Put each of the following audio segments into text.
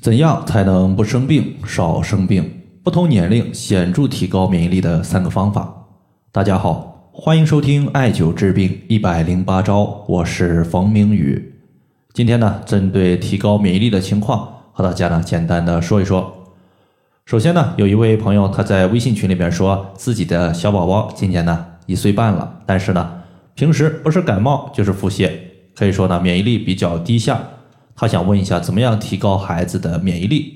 怎样才能不生病、少生病？不同年龄显著提高免疫力的三个方法。大家好，欢迎收听艾灸治病一百零八招，我是冯明宇。今天呢，针对提高免疫力的情况，和大家呢简单的说一说。首先呢，有一位朋友他在微信群里边说，自己的小宝宝今年呢一岁半了，但是呢，平时不是感冒就是腹泻，可以说呢免疫力比较低下。他想问一下，怎么样提高孩子的免疫力？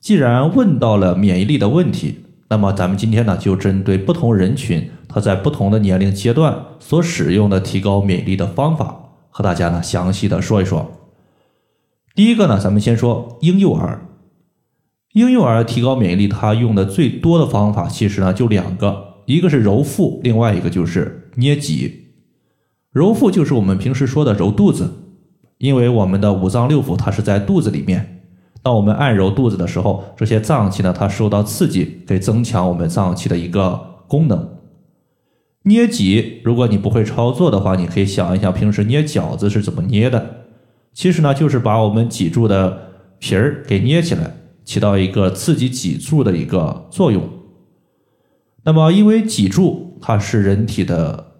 既然问到了免疫力的问题，那么咱们今天呢，就针对不同人群，他在不同的年龄阶段所使用的提高免疫力的方法，和大家呢详细的说一说。第一个呢，咱们先说婴幼儿。婴幼儿提高免疫力，他用的最多的方法其实呢就两个，一个是揉腹，另外一个就是捏脊。揉腹就是我们平时说的揉肚子。因为我们的五脏六腑它是在肚子里面，当我们按揉肚子的时候，这些脏器呢它受到刺激，可以增强我们脏器的一个功能。捏脊，如果你不会操作的话，你可以想一想平时捏饺子是怎么捏的。其实呢，就是把我们脊柱的皮儿给捏起来，起到一个刺激脊柱的一个作用。那么，因为脊柱它是人体的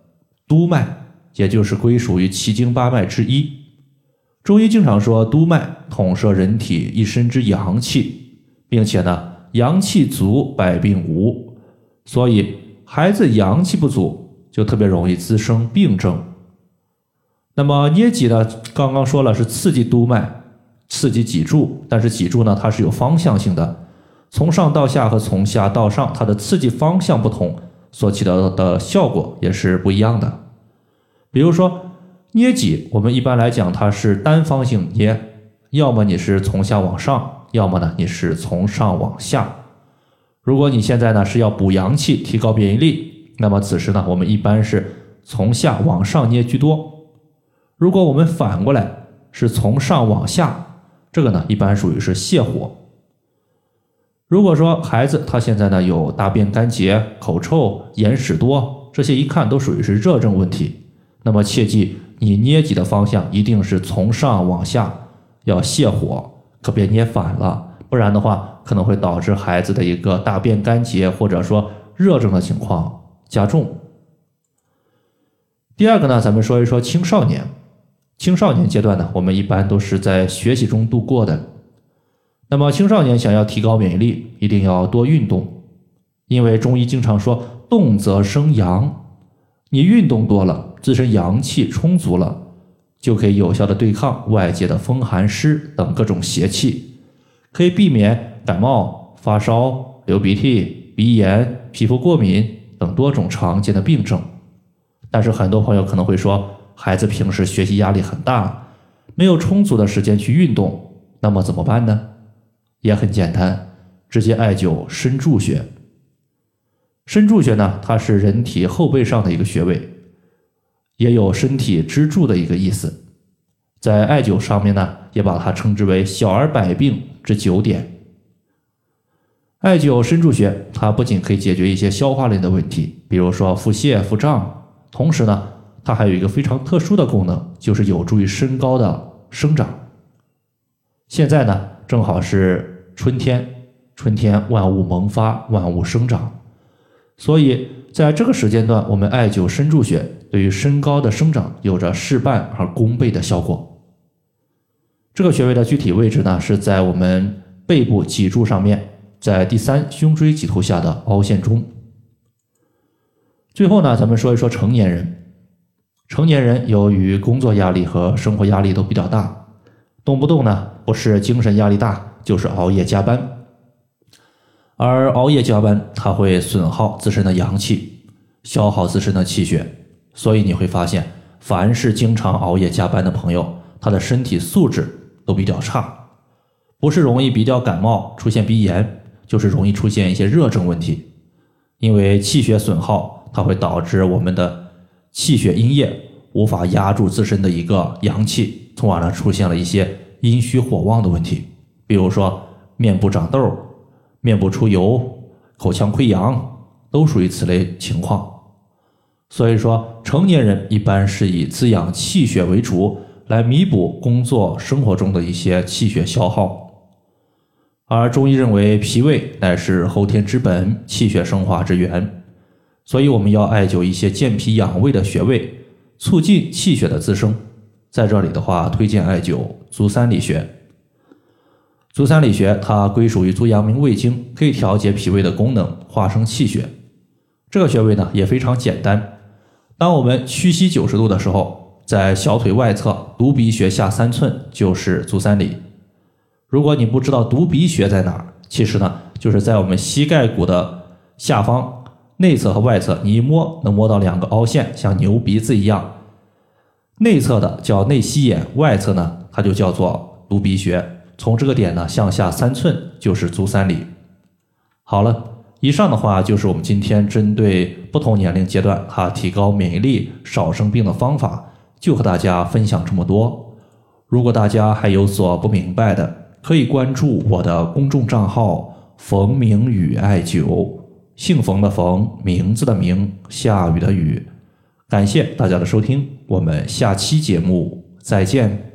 督脉，也就是归属于七经八脉之一。中医经常说，督脉统摄人体一身之阳气，并且呢，阳气足，百病无。所以，孩子阳气不足，就特别容易滋生病症。那么捏脊呢？刚刚说了是刺激督脉，刺激脊柱，但是脊柱呢，它是有方向性的，从上到下和从下到上，它的刺激方向不同，所起到的效果也是不一样的。比如说。捏脊，我们一般来讲，它是单方性捏，要么你是从下往上，要么呢你是从上往下。如果你现在呢是要补阳气、提高免疫力，那么此时呢我们一般是从下往上捏居多。如果我们反过来是从上往下，这个呢一般属于是泻火。如果说孩子他现在呢有大便干结、口臭、眼屎多，这些一看都属于是热症问题，那么切记。你捏脊的方向一定是从上往下，要泻火，可别捏反了，不然的话可能会导致孩子的一个大便干结或者说热症的情况加重。第二个呢，咱们说一说青少年，青少年阶段呢，我们一般都是在学习中度过的。那么青少年想要提高免疫力，一定要多运动，因为中医经常说动则生阳。你运动多了，自身阳气充足了，就可以有效的对抗外界的风寒湿等各种邪气，可以避免感冒、发烧、流鼻涕、鼻炎、皮肤过敏等多种常见的病症。但是很多朋友可能会说，孩子平时学习压力很大，没有充足的时间去运动，那么怎么办呢？也很简单，直接艾灸身柱穴。身柱穴呢，它是人体后背上的一个穴位，也有身体支柱的一个意思。在艾灸上面呢，也把它称之为小儿百病之九点。艾灸身柱穴，它不仅可以解决一些消化类的问题，比如说腹泻、腹胀，同时呢，它还有一个非常特殊的功能，就是有助于身高的生长。现在呢，正好是春天，春天万物萌发，万物生长。所以，在这个时间段，我们艾灸身柱穴，对于身高的生长有着事半而功倍的效果。这个穴位的具体位置呢，是在我们背部脊柱上面，在第三胸椎棘突下的凹陷中。最后呢，咱们说一说成年人。成年人由于工作压力和生活压力都比较大，动不动呢不是精神压力大，就是熬夜加班。而熬夜加班，它会损耗自身的阳气，消耗自身的气血，所以你会发现，凡是经常熬夜加班的朋友，他的身体素质都比较差，不是容易比较感冒、出现鼻炎，就是容易出现一些热症问题。因为气血损耗，它会导致我们的气血阴液无法压住自身的一个阳气，从而呢出现了一些阴虚火旺的问题，比如说面部长痘。面部出油、口腔溃疡都属于此类情况，所以说成年人一般是以滋养气血为主，来弥补工作生活中的一些气血消耗。而中医认为脾胃乃是后天之本，气血生化之源，所以我们要艾灸一些健脾养胃的穴位，促进气血的滋生。在这里的话，推荐艾灸足三里穴。足三里穴它归属于足阳明胃经，可以调节脾胃的功能，化生气血。这个穴位呢也非常简单。当我们屈膝九十度的时候，在小腿外侧犊鼻穴下三寸就是足三里。如果你不知道犊鼻穴在哪儿，其实呢就是在我们膝盖骨的下方内侧和外侧，你一摸能摸到两个凹陷，像牛鼻子一样。内侧的叫内膝眼，外侧呢它就叫做犊鼻穴。从这个点呢向下三寸就是足三里。好了，以上的话就是我们今天针对不同年龄阶段哈提高免疫力、少生病的方法，就和大家分享这么多。如果大家还有所不明白的，可以关注我的公众账号“冯明宇艾灸”，姓冯的冯，名字的名，下雨的雨。感谢大家的收听，我们下期节目再见。